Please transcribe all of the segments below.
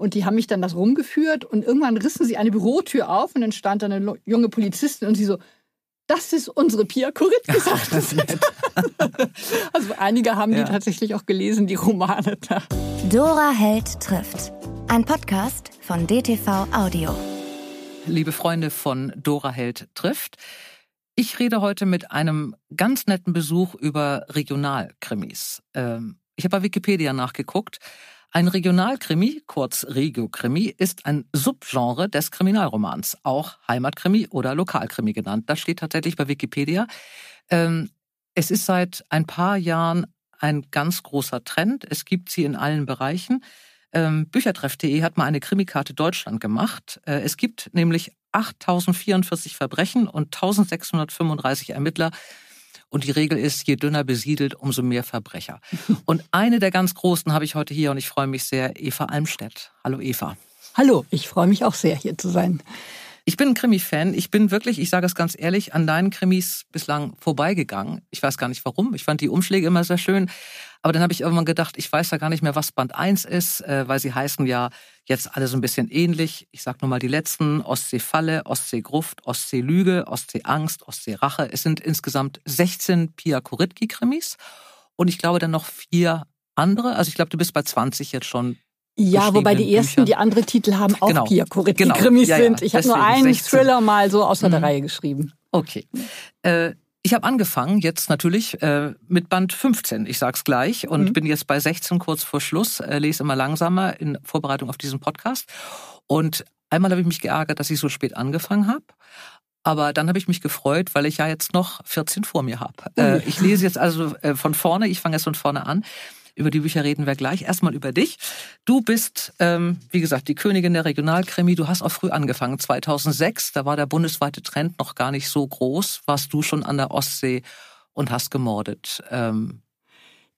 Und die haben mich dann das rumgeführt und irgendwann rissen sie eine Bürotür auf und dann stand da eine junge Polizistin und sie so, das ist unsere Pia Kurit gesagt. also einige haben ja. die tatsächlich auch gelesen, die Romane da. Dora Held trifft. Ein Podcast von DTV Audio. Liebe Freunde von Dora Held trifft. Ich rede heute mit einem ganz netten Besuch über Regionalkrimis. Ähm, ich habe bei Wikipedia nachgeguckt. Ein Regionalkrimi, kurz Regiokrimi, ist ein Subgenre des Kriminalromans, auch Heimatkrimi oder Lokalkrimi genannt. Das steht tatsächlich bei Wikipedia. Ähm, es ist seit ein paar Jahren ein ganz großer Trend. Es gibt sie in allen Bereichen. Ähm, Büchertreff.de hat mal eine Krimikarte Deutschland gemacht. Äh, es gibt nämlich 8044 Verbrechen und 1635 Ermittler. Und die Regel ist, je dünner besiedelt, umso mehr Verbrecher. Und eine der ganz großen habe ich heute hier und ich freue mich sehr, Eva Almstedt. Hallo Eva. Hallo, ich freue mich auch sehr, hier zu sein. Ich bin ein Krimi-Fan. Ich bin wirklich, ich sage es ganz ehrlich, an deinen Krimis bislang vorbeigegangen. Ich weiß gar nicht warum. Ich fand die Umschläge immer sehr schön. Aber dann habe ich irgendwann gedacht, ich weiß ja gar nicht mehr, was Band 1 ist, äh, weil sie heißen ja jetzt alle so ein bisschen ähnlich. Ich sage nur mal die letzten. Ostsee-Falle, Ostsee-Gruft, Ostsee-Lüge, Ostsee-Angst, Ostsee-Rache. Es sind insgesamt 16 Pia Kuritki-Krimis. Und ich glaube dann noch vier andere. Also ich glaube, du bist bei 20 jetzt schon ja, wobei die ersten, Büchern. die andere Titel haben, auch genau. Pia Kuritki-Krimis genau. ja, sind. Ich habe nur einen 16. Thriller mal so außer mhm. der Reihe geschrieben. Okay. Äh, ich habe angefangen jetzt natürlich äh, mit Band 15, ich sag's gleich, und mhm. bin jetzt bei 16 kurz vor Schluss, äh, lese immer langsamer in Vorbereitung auf diesen Podcast. Und einmal habe ich mich geärgert, dass ich so spät angefangen habe. Aber dann habe ich mich gefreut, weil ich ja jetzt noch 14 vor mir habe. Äh, ich lese jetzt also äh, von vorne, ich fange jetzt von vorne an. Über die Bücher reden wir gleich. Erstmal über dich. Du bist, ähm, wie gesagt, die Königin der Regionalkrimi. Du hast auch früh angefangen, 2006. Da war der bundesweite Trend noch gar nicht so groß. Warst du schon an der Ostsee und hast gemordet. Ähm,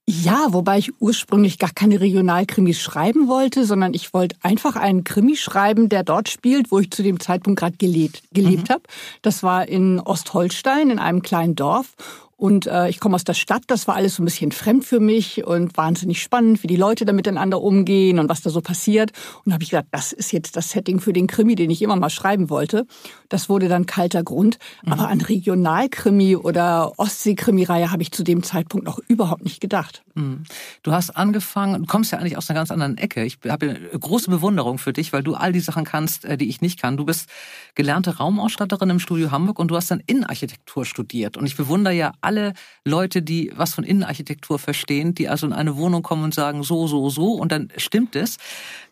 ja, wobei ich ursprünglich gar keine Regionalkrimis schreiben wollte, sondern ich wollte einfach einen Krimi schreiben, der dort spielt, wo ich zu dem Zeitpunkt gerade gelebt, gelebt mhm. habe. Das war in Ostholstein, in einem kleinen Dorf. Und äh, ich komme aus der Stadt, das war alles so ein bisschen fremd für mich und wahnsinnig spannend, wie die Leute da miteinander umgehen und was da so passiert. Und da habe ich gedacht, das ist jetzt das Setting für den Krimi, den ich immer mal schreiben wollte. Das wurde dann kalter Grund. Mhm. Aber an Regionalkrimi oder Ostsee-Krimi-Reihe habe ich zu dem Zeitpunkt noch überhaupt nicht gedacht. Mhm. Du hast angefangen, du kommst ja eigentlich aus einer ganz anderen Ecke. Ich habe große Bewunderung für dich, weil du all die Sachen kannst, äh, die ich nicht kann. Du bist gelernte Raumausstatterin im Studio Hamburg und du hast dann Innenarchitektur studiert. Und ich bewundere ja alle alle Leute, die was von Innenarchitektur verstehen, die also in eine Wohnung kommen und sagen, so, so, so, und dann stimmt es.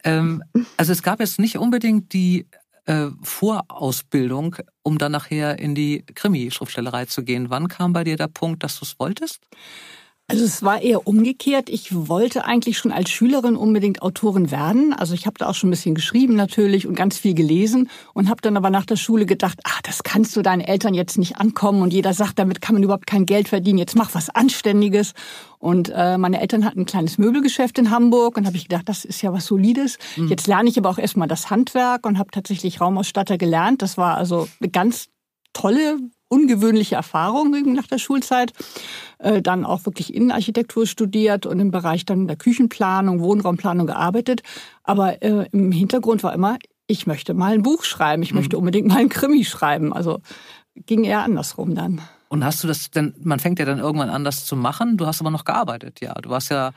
Ähm, also es gab jetzt nicht unbedingt die äh, Vorausbildung, um dann nachher in die Krimi-Schriftstellerei zu gehen. Wann kam bei dir der Punkt, dass du es wolltest? Also es war eher umgekehrt. Ich wollte eigentlich schon als Schülerin unbedingt Autorin werden. Also ich habe da auch schon ein bisschen geschrieben natürlich und ganz viel gelesen und habe dann aber nach der Schule gedacht, ah, das kannst du deinen Eltern jetzt nicht ankommen und jeder sagt, damit kann man überhaupt kein Geld verdienen. Jetzt mach was Anständiges. Und äh, meine Eltern hatten ein kleines Möbelgeschäft in Hamburg und habe ich gedacht, das ist ja was Solides. Mhm. Jetzt lerne ich aber auch erstmal das Handwerk und habe tatsächlich Raumausstatter gelernt. Das war also eine ganz tolle ungewöhnliche Erfahrung nach der Schulzeit. Äh, dann auch wirklich Innenarchitektur studiert und im Bereich dann der Küchenplanung, Wohnraumplanung gearbeitet. Aber äh, im Hintergrund war immer, ich möchte mal ein Buch schreiben, ich mhm. möchte unbedingt mal ein Krimi schreiben. Also ging eher andersrum dann. Und hast du das denn, man fängt ja dann irgendwann an, das zu machen, du hast aber noch gearbeitet, ja. Du warst ja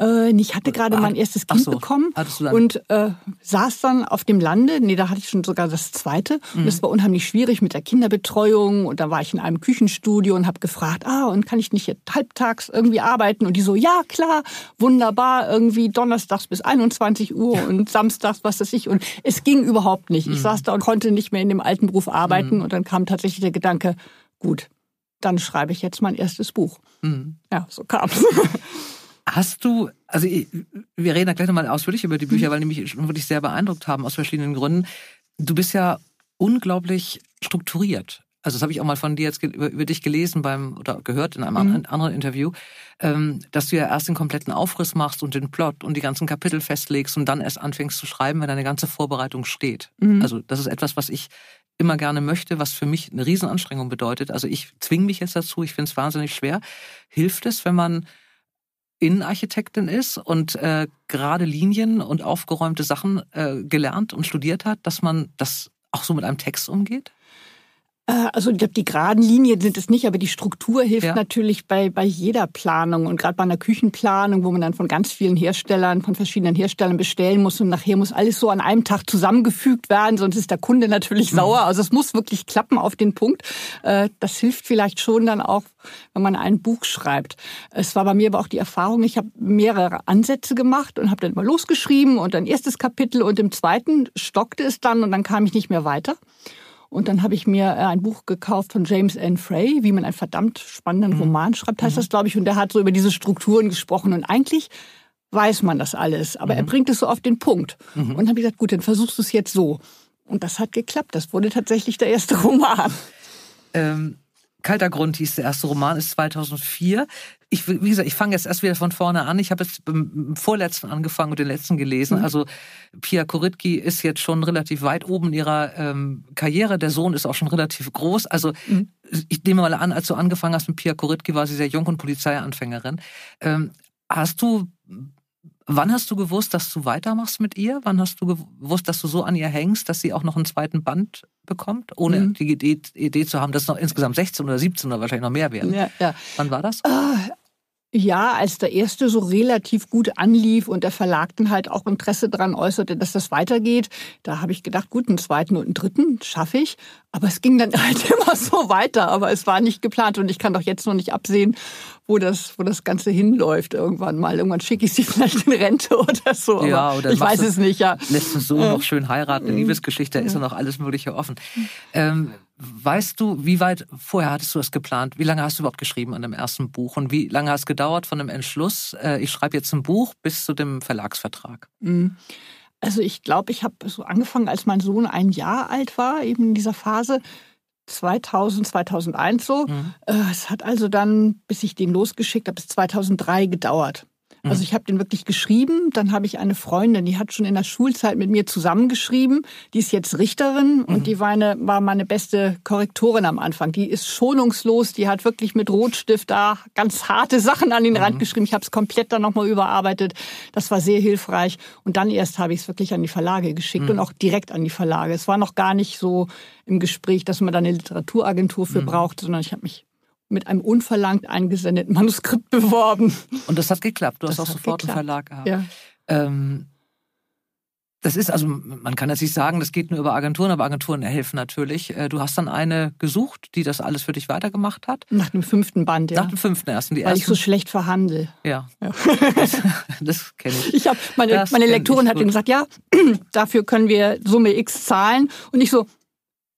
äh, ich hatte gerade mein erstes Kind so. bekommen und äh, saß dann auf dem Lande. Nee, da hatte ich schon sogar das zweite. Mhm. Und es war unheimlich schwierig mit der Kinderbetreuung. Und da war ich in einem Küchenstudio und habe gefragt, ah, und kann ich nicht jetzt halbtags irgendwie arbeiten? Und die so, ja, klar, wunderbar, irgendwie donnerstags bis 21 Uhr und samstags, was weiß ich. Und es ging überhaupt nicht. Ich mhm. saß da und konnte nicht mehr in dem alten Beruf arbeiten. Mhm. Und dann kam tatsächlich der Gedanke, gut, dann schreibe ich jetzt mein erstes Buch. Mhm. Ja, so kam's. Hast du, also wir reden da gleich nochmal ausführlich über die Bücher, mhm. weil die mich schon wirklich sehr beeindruckt haben aus verschiedenen Gründen. Du bist ja unglaublich strukturiert. Also das habe ich auch mal von dir jetzt über, über dich gelesen beim oder gehört in einem mhm. anderen Interview, ähm, dass du ja erst den kompletten Aufriss machst und den Plot und die ganzen Kapitel festlegst und dann erst anfängst zu schreiben, wenn deine ganze Vorbereitung steht. Mhm. Also das ist etwas, was ich immer gerne möchte, was für mich eine Riesenanstrengung bedeutet. Also ich zwinge mich jetzt dazu, ich finde es wahnsinnig schwer. Hilft es, wenn man Innenarchitektin ist und äh, gerade Linien und aufgeräumte Sachen äh, gelernt und studiert hat, dass man das auch so mit einem Text umgeht? Äh, also ich glaube, die geraden Linien sind es nicht, aber die Struktur hilft ja. natürlich bei, bei jeder Planung und gerade bei einer Küchenplanung, wo man dann von ganz vielen Herstellern, von verschiedenen Herstellern bestellen muss und nachher muss alles so an einem Tag zusammengefügt werden, sonst ist der Kunde natürlich mhm. sauer. Also es muss wirklich klappen auf den Punkt. Äh, das hilft vielleicht schon dann auch, wenn man ein Buch schreibt. Es war bei mir aber auch die Erfahrung, ich habe mehrere Ansätze gemacht und habe dann mal losgeschrieben und ein erstes Kapitel und im zweiten stockte es dann und dann kam ich nicht mehr weiter. Und dann habe ich mir äh, ein Buch gekauft von James N. Frey, wie man einen verdammt spannenden mhm. Roman schreibt, heißt mhm. das, glaube ich. Und der hat so über diese Strukturen gesprochen. Und eigentlich weiß man das alles, aber mhm. er bringt es so auf den Punkt. Mhm. Und dann habe ich gesagt, gut, dann versuchst du es jetzt so. Und das hat geklappt. Das wurde tatsächlich der erste Roman. Ähm, Kalter Grund hieß der erste Roman, ist 2004. Ich, wie gesagt, ich fange jetzt erst wieder von vorne an. Ich habe jetzt beim vorletzten angefangen und den letzten gelesen. Mhm. Also Pia Koritki ist jetzt schon relativ weit oben in ihrer ähm, Karriere. Der Sohn ist auch schon relativ groß. Also mhm. ich nehme mal an, als du angefangen hast mit Pia Koritki, war sie sehr jung und Polizeianfängerin. Ähm, hast du Wann hast du gewusst, dass du weitermachst mit ihr? Wann hast du gewusst, dass du so an ihr hängst, dass sie auch noch einen zweiten Band bekommt, ohne mhm. die Idee, Idee, zu haben, dass es noch insgesamt 16 oder 17 oder wahrscheinlich noch mehr werden? Ja, ja. Wann war das? Ja, als der erste so relativ gut anlief und der Verlag dann halt auch Interesse daran äußerte, dass das weitergeht, da habe ich gedacht, gut, einen zweiten und einen dritten schaffe ich. Aber es ging dann halt immer so weiter, aber es war nicht geplant und ich kann doch jetzt noch nicht absehen, wo das, wo das Ganze hinläuft irgendwann mal. Irgendwann schicke ich sie vielleicht in Rente oder so. Ja, oder ich weiß es nicht, ja. Lässt du so noch schön heiraten, eine Liebesgeschichte, da ist ja noch alles Mögliche offen. Ähm, weißt du, wie weit vorher hattest du das geplant? Wie lange hast du überhaupt geschrieben an dem ersten Buch? Und wie lange hat es gedauert von dem Entschluss, äh, ich schreibe jetzt ein Buch, bis zu dem Verlagsvertrag? Mhm. Also ich glaube, ich habe so angefangen, als mein Sohn ein Jahr alt war, eben in dieser Phase. 2000, 2001 so. Mhm. Äh, es hat also dann, bis ich den losgeschickt habe, bis 2003 gedauert. Also mhm. ich habe den wirklich geschrieben. Dann habe ich eine Freundin, die hat schon in der Schulzeit mit mir zusammengeschrieben. Die ist jetzt Richterin und mhm. die war, eine, war meine beste Korrektorin am Anfang. Die ist schonungslos. Die hat wirklich mit Rotstift da ganz harte Sachen an den mhm. Rand geschrieben. Ich habe es komplett dann nochmal überarbeitet. Das war sehr hilfreich. Und dann erst habe ich es wirklich an die Verlage geschickt mhm. und auch direkt an die Verlage. Es war noch gar nicht so im Gespräch, dass man da eine Literaturagentur für mhm. braucht, sondern ich habe mich mit einem unverlangt eingesendeten Manuskript beworben. Und das hat geklappt. Du das hast auch sofort geklappt. einen Verlag gehabt. Ja. Ähm, das ist also, man kann jetzt nicht sagen, das geht nur über Agenturen, aber Agenturen helfen natürlich. Äh, du hast dann eine gesucht, die das alles für dich weitergemacht hat? Nach dem fünften Band, ja. Nach dem fünften ersten. Die Weil ersten... ich so schlecht verhandle. Ja. ja. Das, das kenne ich. Ich habe meine, meine Lektorin hat ihm gesagt, ja, dafür können wir Summe X zahlen. Und ich so,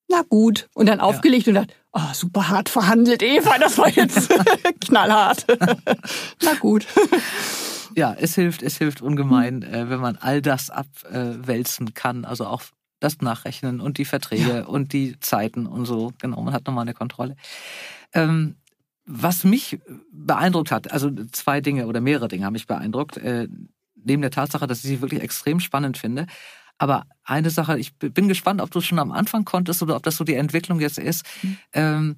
na gut. Und dann aufgelegt ja. und dachte, oh, super hart verhandelt, Eva, das war jetzt knallhart. na gut. Ja, es hilft, es hilft ungemein, äh, wenn man all das abwälzen kann, also auch das Nachrechnen und die Verträge ja. und die Zeiten und so. Genau, man hat nochmal eine Kontrolle. Ähm, was mich beeindruckt hat, also zwei Dinge oder mehrere Dinge haben mich beeindruckt, äh, neben der Tatsache, dass ich sie wirklich extrem spannend finde, aber eine Sache, ich bin gespannt, ob du schon am Anfang konntest oder ob das so die Entwicklung jetzt ist. Mhm. Ähm,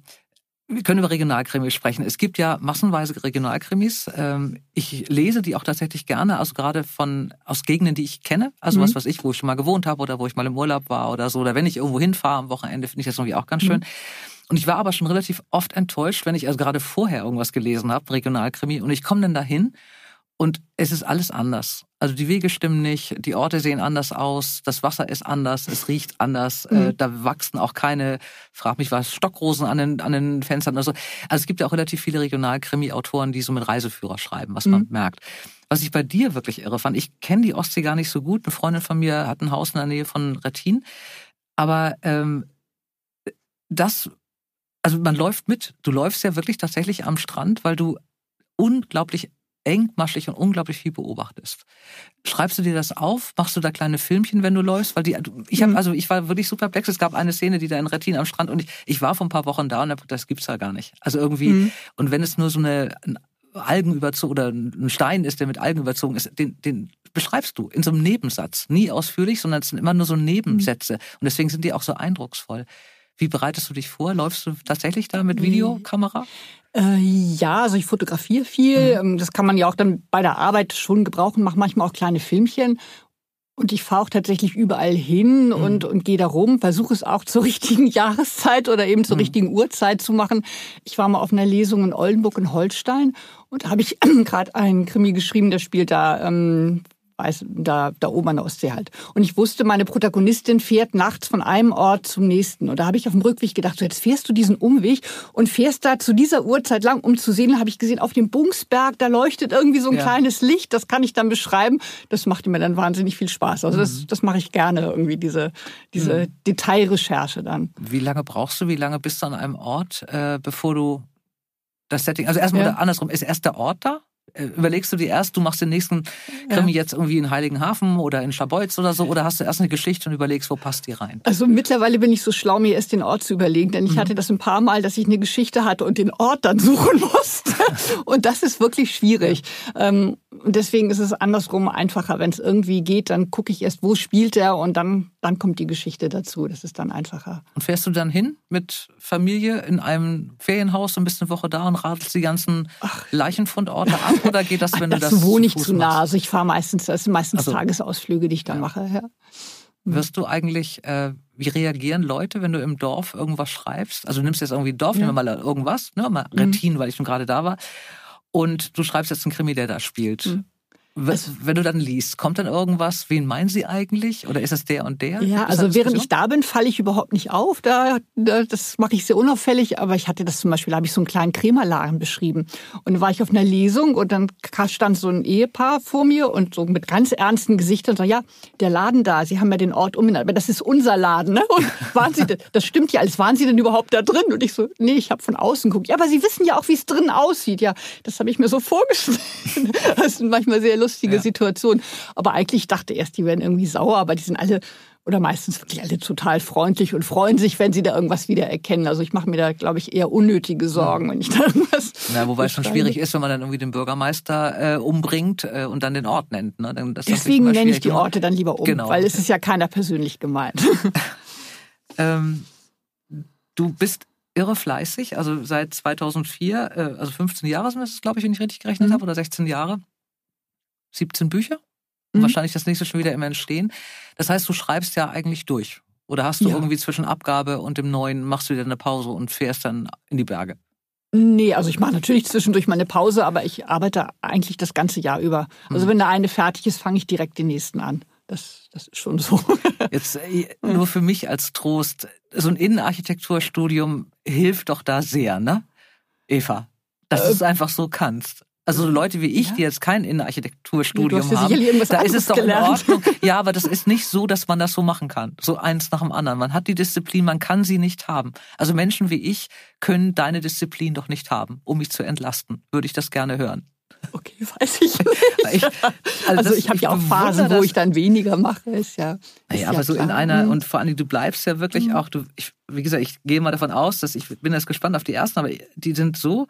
wir können über Regionalkrimis sprechen. Es gibt ja massenweise Regionalkrimis. Ähm, ich lese die auch tatsächlich gerne, also gerade von aus Gegenden, die ich kenne. Also mhm. was weiß ich, wo ich schon mal gewohnt habe oder wo ich mal im Urlaub war oder so. Oder wenn ich irgendwo hinfahre am Wochenende, finde ich das irgendwie auch ganz schön. Mhm. Und ich war aber schon relativ oft enttäuscht, wenn ich also gerade vorher irgendwas gelesen habe, Regionalkrimi, und ich komme dann dahin und es ist alles anders. Also die Wege stimmen nicht, die Orte sehen anders aus, das Wasser ist anders, es riecht anders, äh, mhm. äh, da wachsen auch keine, frag mich was, Stockrosen an den, an den Fenstern oder so. Also es gibt ja auch relativ viele Regionalkrimi-Autoren, die so mit Reiseführer schreiben, was mhm. man merkt. Was ich bei dir wirklich irre fand, ich kenne die Ostsee gar nicht so gut. Eine Freundin von mir hat ein Haus in der Nähe von Rettin. Aber ähm, das, also man läuft mit. Du läufst ja wirklich tatsächlich am Strand, weil du unglaublich engmaschig und unglaublich viel beobachtest. Schreibst du dir das auf? Machst du da kleine Filmchen, wenn du läufst? Weil die, ich habe, mhm. also ich war wirklich super perplex. Es gab eine Szene, die da in Rettin am Strand und ich, ich war vor ein paar Wochen da und hab, das gibt's da gar nicht. Also irgendwie, mhm. und wenn es nur so eine Algen überzogen oder ein Stein ist, der mit Algen überzogen ist, den, den beschreibst du in so einem Nebensatz. Nie ausführlich, sondern es sind immer nur so Nebensätze. Mhm. Und deswegen sind die auch so eindrucksvoll. Wie bereitest du dich vor? Läufst du tatsächlich da mit Videokamera? Äh, ja, also ich fotografiere viel. Mhm. Das kann man ja auch dann bei der Arbeit schon gebrauchen, mache manchmal auch kleine Filmchen. Und ich fahre auch tatsächlich überall hin mhm. und, und gehe da rum, versuche es auch zur richtigen Jahreszeit oder eben zur mhm. richtigen Uhrzeit zu machen. Ich war mal auf einer Lesung in Oldenburg in Holstein und da habe ich gerade einen Krimi geschrieben, der spielt da ähm, weiß, da, da oben an der Ostsee halt. Und ich wusste, meine Protagonistin fährt nachts von einem Ort zum nächsten. Und da habe ich auf dem Rückweg gedacht, so jetzt fährst du diesen Umweg und fährst da zu dieser Uhrzeit lang, um zu sehen, habe ich gesehen, auf dem Bungsberg, da leuchtet irgendwie so ein ja. kleines Licht. Das kann ich dann beschreiben. Das machte mir dann wahnsinnig viel Spaß. Also mhm. das, das mache ich gerne irgendwie, diese, diese mhm. Detailrecherche dann. Wie lange brauchst du, wie lange bist du an einem Ort, äh, bevor du das Setting, also erstmal ja. andersrum, ist erst der Ort da? Äh, überlegst du dir erst, du machst den nächsten Krimi ja. jetzt irgendwie in Heiligenhafen oder in Scharbeutz oder so, oder hast du erst eine Geschichte und überlegst, wo passt die rein? Also mittlerweile bin ich so schlau, mir erst den Ort zu überlegen, denn ich mhm. hatte das ein paar Mal, dass ich eine Geschichte hatte und den Ort dann suchen musste. und das ist wirklich schwierig. Ähm, und deswegen ist es andersrum einfacher. Wenn es irgendwie geht, dann gucke ich erst, wo spielt er und dann, dann kommt die Geschichte dazu. Das ist dann einfacher. Und fährst du dann hin mit Familie in einem Ferienhaus und bist eine Woche da und radelst die ganzen Ach. Leichenfundorte ab? Oder geht das, wenn du das Das wohne ich zu nah. Also ich fahre meistens, das sind meistens also, Tagesausflüge, die ich da ja. mache. Ja. Wirst du eigentlich, äh, wie reagieren Leute, wenn du im Dorf irgendwas schreibst? Also du nimmst jetzt irgendwie Dorf, ja. nehmen wir mal irgendwas, ne, mal Rettin, mhm. weil ich schon gerade da war und du schreibst jetzt einen Krimi, der da spielt. Mhm. Wenn du dann liest, kommt dann irgendwas, wen meinen sie eigentlich? Oder ist es der und der? Ja, also während ich da bin, falle ich überhaupt nicht auf. Da, das mache ich sehr unauffällig. Aber ich hatte das zum Beispiel, habe ich so einen kleinen Krämerladen beschrieben. Und da war ich auf einer Lesung und dann stand so ein Ehepaar vor mir und so mit ganz ernsten Gesichtern so, ja, der Laden da, Sie haben ja den Ort umbenannt, aber das ist unser Laden. Ne? Und waren Sie, das stimmt ja alles, waren Sie denn überhaupt da drin? Und ich so, nee, ich habe von außen geguckt. Ja, aber Sie wissen ja auch, wie es drin aussieht. Ja, das habe ich mir so vorgestellt. Das sind manchmal sehr lustige ja. Situation. Aber eigentlich dachte erst, die werden irgendwie sauer, aber die sind alle oder meistens wirklich alle total freundlich und freuen sich, wenn sie da irgendwas wiedererkennen. Also ich mache mir da, glaube ich, eher unnötige Sorgen, wenn ich da irgendwas. Ja, wobei es schon schwierig ist, wenn man dann irgendwie den Bürgermeister äh, umbringt äh, und dann den Ort nennt. Ne? Deswegen nenne ich die Orte dann lieber um, genau. weil es ist ja keiner persönlich gemeint. ähm, du bist irre fleißig, also seit 2004, äh, also 15 Jahre sind es, glaube ich, wenn ich richtig gerechnet mhm. habe, oder 16 Jahre. 17 Bücher. Mhm. Wahrscheinlich das nächste schon wieder immer entstehen. Das heißt, du schreibst ja eigentlich durch. Oder hast du ja. irgendwie zwischen Abgabe und dem neuen, machst du wieder eine Pause und fährst dann in die Berge? Nee, also ich mache natürlich zwischendurch meine Pause, aber ich arbeite eigentlich das ganze Jahr über. Also mhm. wenn der eine fertig ist, fange ich direkt den nächsten an. Das, das ist schon so. Jetzt äh, nur für mich als Trost, so ein Innenarchitekturstudium hilft doch da sehr, ne? Eva, dass äh, du es einfach so kannst. Also Leute wie ich, ja. die jetzt kein Innenarchitekturstudium ja, haben, da ist es doch gelernt. in Ordnung. Ja, aber das ist nicht so, dass man das so machen kann. So eins nach dem anderen. Man hat die Disziplin, man kann sie nicht haben. Also Menschen wie ich können deine Disziplin doch nicht haben, um mich zu entlasten. Würde ich das gerne hören. Okay, weiß ich nicht. ich, also, also ich habe ja auch Phasen, wo ich dann weniger mache. Ist ja, ist ja, aber ja so klar. in einer, mhm. und vor allem, du bleibst ja wirklich mhm. auch, du, ich, wie gesagt, ich gehe mal davon aus, dass ich bin jetzt gespannt auf die ersten, aber die sind so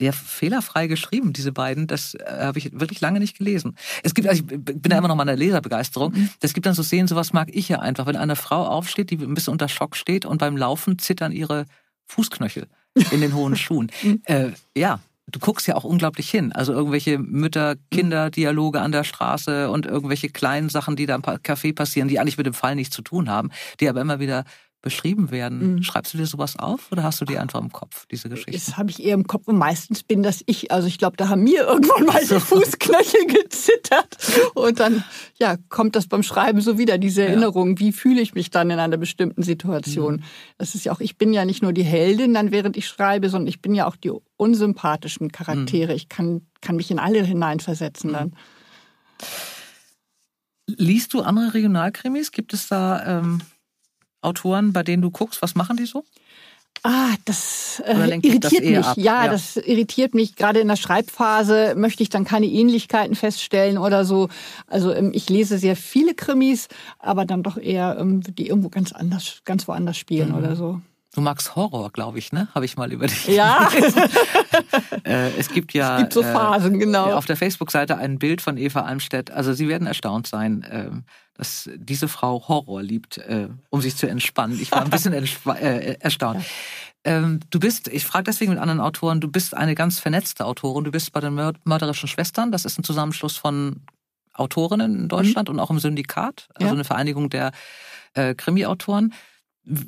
ja, fehlerfrei geschrieben, diese beiden. Das äh, habe ich wirklich lange nicht gelesen. Es gibt, also ich bin da immer noch mal in der Leserbegeisterung. Mhm. Es gibt dann so Szenen, sowas mag ich ja einfach. Wenn eine Frau aufsteht, die ein bisschen unter Schock steht und beim Laufen zittern ihre Fußknöchel in den hohen Schuhen. Mhm. Äh, ja, du guckst ja auch unglaublich hin. Also irgendwelche Mütter-Kinder-Dialoge an der Straße und irgendwelche kleinen Sachen, die da im Café passieren, die eigentlich mit dem Fall nichts zu tun haben, die aber immer wieder beschrieben werden. Mhm. Schreibst du dir sowas auf oder hast du die einfach im Kopf, diese Geschichte? Das habe ich eher im Kopf und meistens bin das ich. Also ich glaube, da haben mir irgendwann mal die Fußknöchel gezittert und dann ja, kommt das beim Schreiben so wieder, diese Erinnerung, ja. wie fühle ich mich dann in einer bestimmten Situation. Mhm. Das ist ja auch, ich bin ja nicht nur die Heldin dann, während ich schreibe, sondern ich bin ja auch die unsympathischen Charaktere. Mhm. Ich kann, kann mich in alle hineinversetzen dann. Liest du andere Regionalkrimis? Gibt es da... Ähm Autoren, bei denen du guckst? Was machen die so? Ah, das äh, irritiert das mich. Ja, ja, das irritiert mich. Gerade in der Schreibphase möchte ich dann keine Ähnlichkeiten feststellen oder so. Also ähm, ich lese sehr viele Krimis, aber dann doch eher, ähm, die irgendwo ganz anders, ganz woanders spielen mhm. oder so. Du magst Horror, glaube ich, ne? Habe ich mal über dich Ja. äh, es gibt ja es gibt so Phasen, äh, genau. auf der Facebook-Seite ein Bild von Eva Almstedt. Also Sie werden erstaunt sein, äh, dass diese Frau Horror liebt, äh, um sich zu entspannen. Ich war ein bisschen äh, erstaunt. Ähm, du bist, ich frage deswegen mit anderen Autoren, du bist eine ganz vernetzte Autorin. Du bist bei den Mörderischen Schwestern. Das ist ein Zusammenschluss von Autorinnen in Deutschland mhm. und auch im Syndikat, also ja. eine Vereinigung der äh, Krimi-Autoren.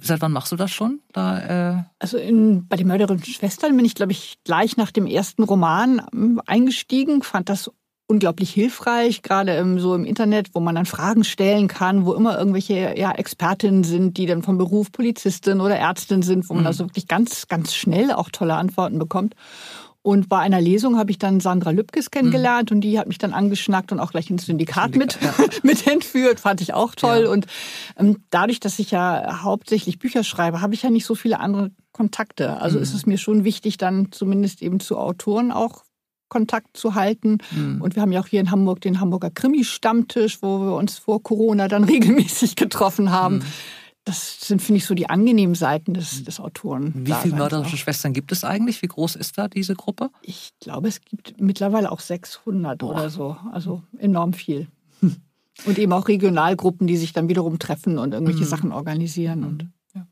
Seit wann machst du das schon? Da, äh also in, bei den Mörderischen Schwestern bin ich, glaube ich, gleich nach dem ersten Roman ähm, eingestiegen, fand das unglaublich hilfreich, gerade im, so im Internet, wo man dann Fragen stellen kann, wo immer irgendwelche ja, Expertinnen sind, die dann vom Beruf Polizistin oder Ärztin sind, wo man mhm. also wirklich ganz, ganz schnell auch tolle Antworten bekommt. Und bei einer Lesung habe ich dann Sandra Lübkes kennengelernt mhm. und die hat mich dann angeschnackt und auch gleich ins Syndikat, Syndikat mit, ja. mit entführt. Fand ich auch toll. Ja. Und ähm, dadurch, dass ich ja hauptsächlich Bücher schreibe, habe ich ja nicht so viele andere Kontakte. Also mhm. ist es mir schon wichtig, dann zumindest eben zu Autoren auch Kontakt zu halten. Mhm. Und wir haben ja auch hier in Hamburg den Hamburger Krimi-Stammtisch, wo wir uns vor Corona dann regelmäßig getroffen haben. Das sind, finde ich, so die angenehmen Seiten des, des Autoren. Wie viele mörderische Schwestern gibt es eigentlich? Wie groß ist da diese Gruppe? Ich glaube, es gibt mittlerweile auch 600 Boah. oder so. Also enorm viel. Und eben auch Regionalgruppen, die sich dann wiederum treffen und irgendwelche mhm. Sachen organisieren. Und, ja.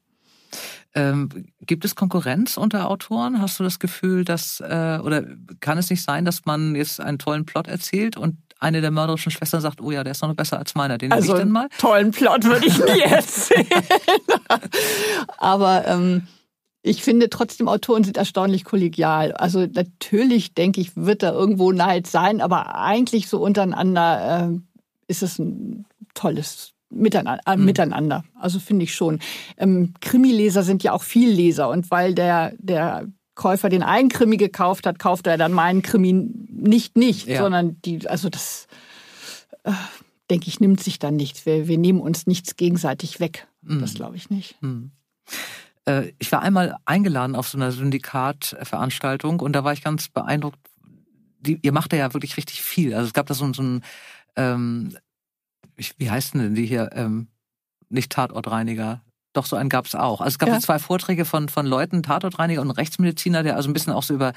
ähm, gibt es Konkurrenz unter Autoren? Hast du das Gefühl, dass, äh, oder kann es nicht sein, dass man jetzt einen tollen Plot erzählt und eine der mörderischen Schwestern sagt, oh ja, der ist noch besser als meiner, den also ich denn mal. Tollen Plot würde ich nie erzählen. Aber ähm, ich finde trotzdem, Autoren sind erstaunlich kollegial. Also natürlich, denke ich, wird da irgendwo Neid sein, aber eigentlich so untereinander äh, ist es ein tolles Miteinander. Äh, mhm. miteinander. Also finde ich schon. Ähm, Krimileser sind ja auch viel Leser und weil der, der Käufer den einen Krimi gekauft hat, kauft er dann meinen Krimi nicht nicht, ja. sondern die, also das äh, denke ich, nimmt sich dann nichts. Wir, wir nehmen uns nichts gegenseitig weg. Mhm. Das glaube ich nicht. Mhm. Äh, ich war einmal eingeladen auf so einer Syndikatveranstaltung und da war ich ganz beeindruckt. Die, ihr macht ja wirklich richtig viel. Also es gab da so, so ein, ähm, wie heißt denn die hier? Ähm, nicht Tatortreiniger, doch, so einen gab es auch. Also es gab ja. zwei Vorträge von, von Leuten, Tatortreiniger und Rechtsmediziner, der also ein bisschen auch so über,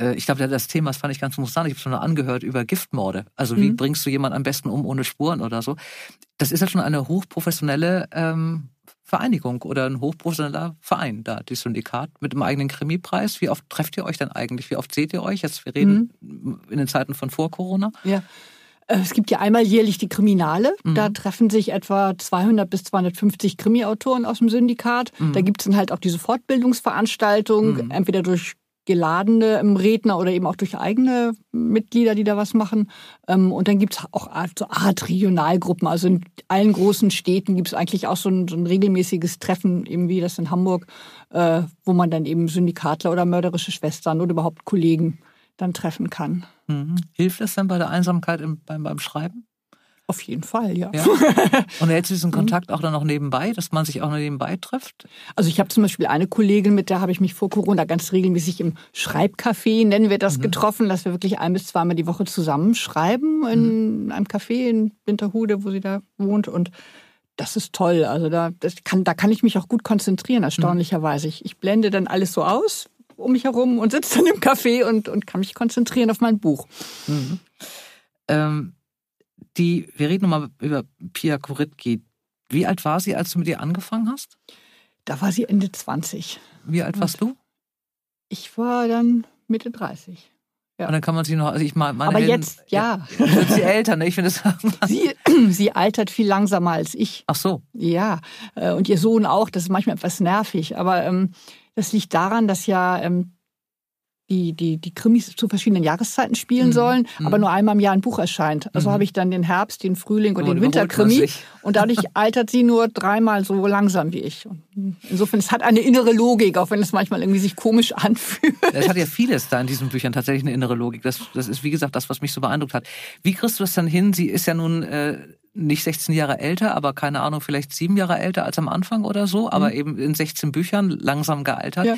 äh, ich glaube, das Thema, das fand ich ganz interessant, ich habe schon mal angehört, über Giftmorde. Also wie mhm. bringst du jemanden am besten um ohne Spuren oder so. Das ist ja schon eine hochprofessionelle ähm, Vereinigung oder ein hochprofessioneller Verein da, die Syndikat mit einem eigenen Krimipreis. Wie oft trefft ihr euch denn eigentlich? Wie oft seht ihr euch? Jetzt, wir reden mhm. in den Zeiten von vor Corona. Ja. Äh, es gibt ja einmal jährlich die Kriminale. Mhm. Da treffen sich etwa 200 bis 250 Krimi-Autoren aus dem Syndikat. Mhm. Da gibt es dann halt auch diese Fortbildungsveranstaltung, mhm. entweder durch geladene ähm, Redner oder eben auch durch eigene Mitglieder, die da was machen. Ähm, und dann gibt es auch so Art Regionalgruppen. Also in allen großen Städten gibt es eigentlich auch so ein, so ein, regelmäßiges Treffen, eben wie das in Hamburg, äh, wo man dann eben Syndikatler oder mörderische Schwestern oder überhaupt Kollegen dann treffen kann. Mhm. Hilft das dann bei der Einsamkeit im, beim, beim Schreiben? Auf jeden Fall, ja. ja. Und hältst du diesen mhm. Kontakt auch dann noch nebenbei, dass man sich auch noch nebenbei trifft? Also ich habe zum Beispiel eine Kollegin, mit der habe ich mich vor Corona ganz regelmäßig im Schreibcafé, nennen wir das, mhm. getroffen, dass wir wirklich ein bis zweimal die Woche zusammen schreiben in mhm. einem Café in Winterhude, wo sie da wohnt. Und das ist toll. Also da, kann, da kann ich mich auch gut konzentrieren, erstaunlicherweise. Ich, ich blende dann alles so aus, um mich herum und sitze dann im Café und, und kann mich konzentrieren auf mein Buch. Mhm. Ähm, die, wir reden nochmal über Pia Kuritki. Wie alt war sie, als du mit ihr angefangen hast? Da war sie Ende 20. Wie alt warst du? Ich war dann Mitte 30. Ja. Und dann kann man sich noch, also ich meine, aber Helden, jetzt, ja. Wird sie älter, ne? Ich finde das. sie, sie altert viel langsamer als ich. Ach so. Ja. Äh, und ihr Sohn auch, das ist manchmal etwas nervig. Aber ähm, das liegt daran, dass ja ähm, die, die, die Krimis zu verschiedenen Jahreszeiten spielen mhm. sollen, mhm. aber nur einmal im Jahr ein Buch erscheint. Also mhm. habe ich dann den Herbst, den Frühling und, und den Winterkrimi. Und dadurch altert sie nur dreimal so langsam wie ich. Und insofern, es hat eine innere Logik, auch wenn es manchmal irgendwie sich komisch anfühlt. Es hat ja vieles da in diesen Büchern tatsächlich eine innere Logik. Das, das ist, wie gesagt, das, was mich so beeindruckt hat. Wie kriegst du das dann hin? Sie ist ja nun äh, nicht 16 Jahre älter, aber keine Ahnung, vielleicht sieben Jahre älter als am Anfang oder so, aber mhm. eben in 16 Büchern langsam gealtert. Ja.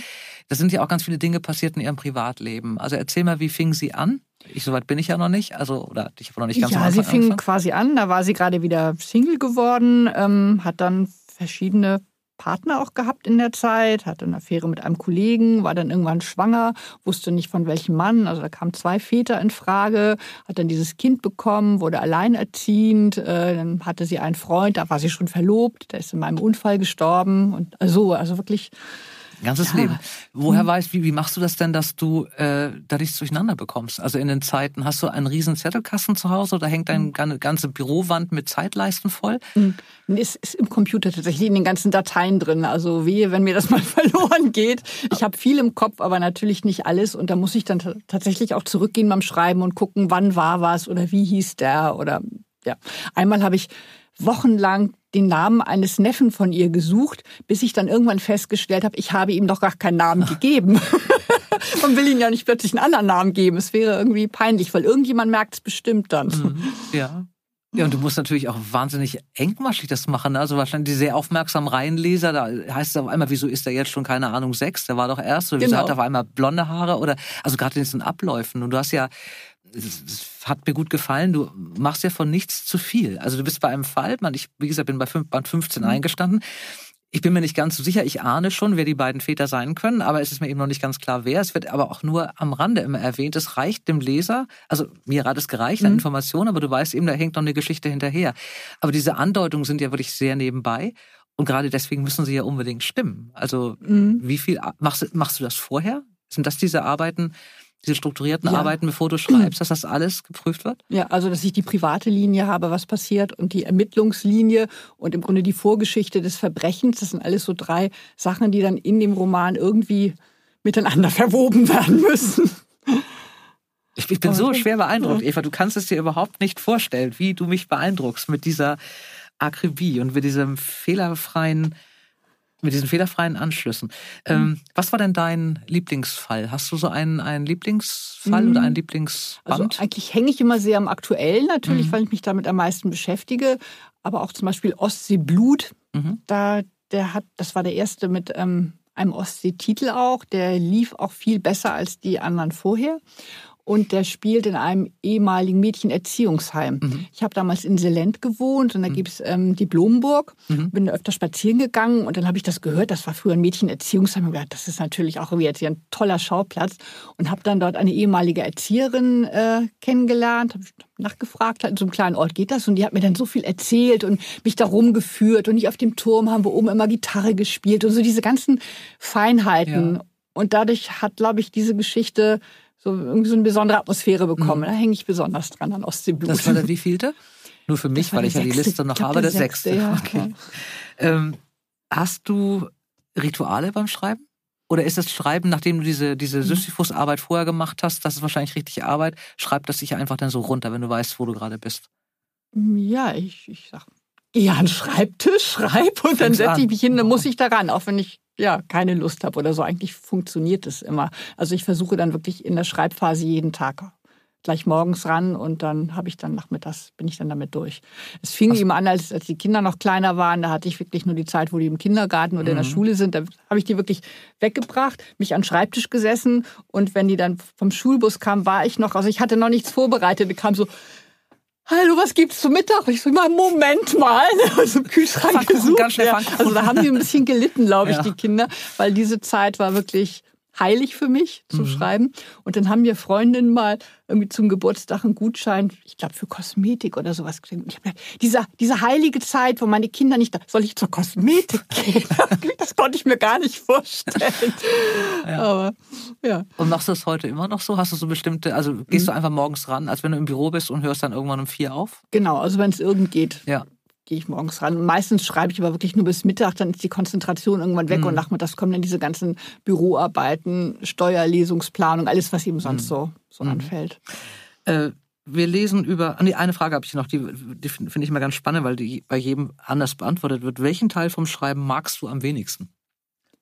Da sind ja auch ganz viele Dinge passiert in ihrem Privatleben. Also erzähl mal, wie fing sie an? Ich, soweit bin ich ja noch nicht, also oder ich habe noch nicht ganz Ja, sie fing angefangen. quasi an, da war sie gerade wieder Single geworden, ähm, hat dann verschiedene Partner auch gehabt in der Zeit, hatte eine Affäre mit einem Kollegen, war dann irgendwann schwanger, wusste nicht von welchem Mann. Also da kamen zwei Väter in Frage, hat dann dieses Kind bekommen, wurde alleinerziehend, äh, dann hatte sie einen Freund, da war sie schon verlobt, der ist in meinem Unfall gestorben und so, also wirklich ganzes ja. Leben. Woher hm. weißt, wie, wie machst du das denn, dass du äh, da nichts durcheinander bekommst? Also in den Zeiten, hast du einen riesen Zettelkasten zu Hause oder hängt deine hm. ganze Bürowand mit Zeitleisten voll? Hm. Ist, ist im Computer tatsächlich in den ganzen Dateien drin. Also wehe, wenn mir das mal verloren geht. Ich habe viel im Kopf, aber natürlich nicht alles. Und da muss ich dann tatsächlich auch zurückgehen beim Schreiben und gucken, wann war was oder wie hieß der oder ja. Einmal habe ich wochenlang den Namen eines Neffen von ihr gesucht, bis ich dann irgendwann festgestellt habe, ich habe ihm doch gar keinen Namen gegeben. Man will ihm ja nicht plötzlich einen anderen Namen geben. Es wäre irgendwie peinlich, weil irgendjemand merkt es bestimmt dann. Mhm. Ja. Ja, und du musst natürlich auch wahnsinnig engmaschig das machen. Ne? Also wahrscheinlich die sehr aufmerksamen Reihenleser, da heißt es auf einmal, wieso ist er jetzt schon, keine Ahnung, sechs? Der war doch erst. Oder wieso genau. hat er auf einmal blonde Haare? Oder, also gerade in diesen Abläufen. Und du hast ja es hat mir gut gefallen. Du machst ja von nichts zu viel. Also du bist bei einem Fall, man, ich, wie gesagt, bin bei Band 15 mhm. eingestanden. Ich bin mir nicht ganz so sicher. Ich ahne schon, wer die beiden Väter sein können, aber es ist mir eben noch nicht ganz klar, wer. Es wird aber auch nur am Rande immer erwähnt. Es reicht dem Leser, also mir hat es gereicht an mhm. Informationen, aber du weißt eben, da hängt noch eine Geschichte hinterher. Aber diese Andeutungen sind ja wirklich sehr nebenbei. Und gerade deswegen müssen sie ja unbedingt stimmen. Also mhm. wie viel machst, machst du das vorher? Sind das diese Arbeiten, diese strukturierten ja. Arbeiten, bevor du schreibst, dass das alles geprüft wird? Ja, also dass ich die private Linie habe, was passiert, und die Ermittlungslinie und im Grunde die Vorgeschichte des Verbrechens. Das sind alles so drei Sachen, die dann in dem Roman irgendwie miteinander verwoben werden müssen. Ich, ich bin so schwer beeindruckt, Eva. Du kannst es dir überhaupt nicht vorstellen, wie du mich beeindruckst mit dieser Akribie und mit diesem fehlerfreien mit diesen fehlerfreien Anschlüssen. Ähm, mhm. was war denn dein Lieblingsfall? Hast du so einen, einen Lieblingsfall mhm. oder einen Lieblingsband? Also eigentlich hänge ich immer sehr am Aktuellen natürlich, mhm. weil ich mich damit am meisten beschäftige. Aber auch zum Beispiel Ostseeblut, mhm. da der hat, das war der erste mit ähm, einem Ostseetitel auch. Der lief auch viel besser als die anderen vorher und der spielt in einem ehemaligen Mädchenerziehungsheim. Mhm. Ich habe damals in Selend gewohnt und da mhm. gibt's ähm, die Blumenburg. Mhm. Bin öfter spazieren gegangen und dann habe ich das gehört. Das war früher ein Mädchenerziehungsheim. Und gedacht, das ist natürlich auch jetzt hier ein toller Schauplatz und habe dann dort eine ehemalige Erzieherin äh, kennengelernt. Habe nachgefragt, in so einem kleinen Ort geht das und die hat mir dann so viel erzählt und mich da rumgeführt und ich auf dem Turm haben wir oben immer Gitarre gespielt und so diese ganzen Feinheiten. Ja. Und dadurch hat, glaube ich, diese Geschichte so irgendwie so eine besondere Atmosphäre bekommen. Mhm. Da hänge ich besonders dran an Ostseeblut. Das war der wievielte? Nur für mich, weil ich sechste. ja die Liste noch habe, der, der sechste. sechste. Ja, okay. Ähm, hast du Rituale beim Schreiben? Oder ist das Schreiben, nachdem du diese, diese mhm. Sisyphus-Arbeit vorher gemacht hast, das ist wahrscheinlich richtig Arbeit, schreibt das sich einfach dann so runter, wenn du weißt, wo du gerade bist? Ja, ich, ich sag eher an Schreibtisch, schreib und dann setze ich mich hin, dann muss ich daran, auch wenn ich ja, keine Lust habe oder so. Eigentlich funktioniert es immer. Also ich versuche dann wirklich in der Schreibphase jeden Tag gleich morgens ran und dann habe ich dann nachmittags, bin ich dann damit durch. Es fing also, eben an, als, als die Kinder noch kleiner waren, da hatte ich wirklich nur die Zeit, wo die im Kindergarten oder in der mhm. Schule sind, da habe ich die wirklich weggebracht, mich an den Schreibtisch gesessen und wenn die dann vom Schulbus kamen, war ich noch, also ich hatte noch nichts vorbereitet, die kam so, Hallo, was gibt's zum Mittag? Ich so, mal, Moment mal. Also im Kühlschrank Pfannkuchen, gesucht. Ganz schnell ja. Also da haben die ein bisschen gelitten, glaube ich, ja. die Kinder, weil diese Zeit war wirklich heilig für mich zum mhm. Schreiben. Und dann haben mir Freundinnen mal irgendwie zum Geburtstag einen Gutschein, ich glaube für Kosmetik oder sowas geschenkt. Ich hab diese, diese heilige Zeit, wo meine Kinder nicht da, soll ich zur Kosmetik gehen? das konnte ich mir gar nicht vorstellen. Ja. Aber ja. Und machst du das heute immer noch so? Hast du so bestimmte, also gehst mhm. du einfach morgens ran, als wenn du im Büro bist und hörst dann irgendwann um vier auf? Genau, also wenn es irgend geht. Ja gehe ich morgens ran. Meistens schreibe ich aber wirklich nur bis Mittag, dann ist die Konzentration irgendwann weg mhm. und nachmittags kommen dann diese ganzen Büroarbeiten, Steuerlesungsplanung, alles, was eben sonst mhm. so, so mhm. anfällt. Äh, wir lesen über, nee, eine Frage habe ich noch, die, die finde ich mal ganz spannend, weil die bei jedem anders beantwortet wird. Welchen Teil vom Schreiben magst du am wenigsten?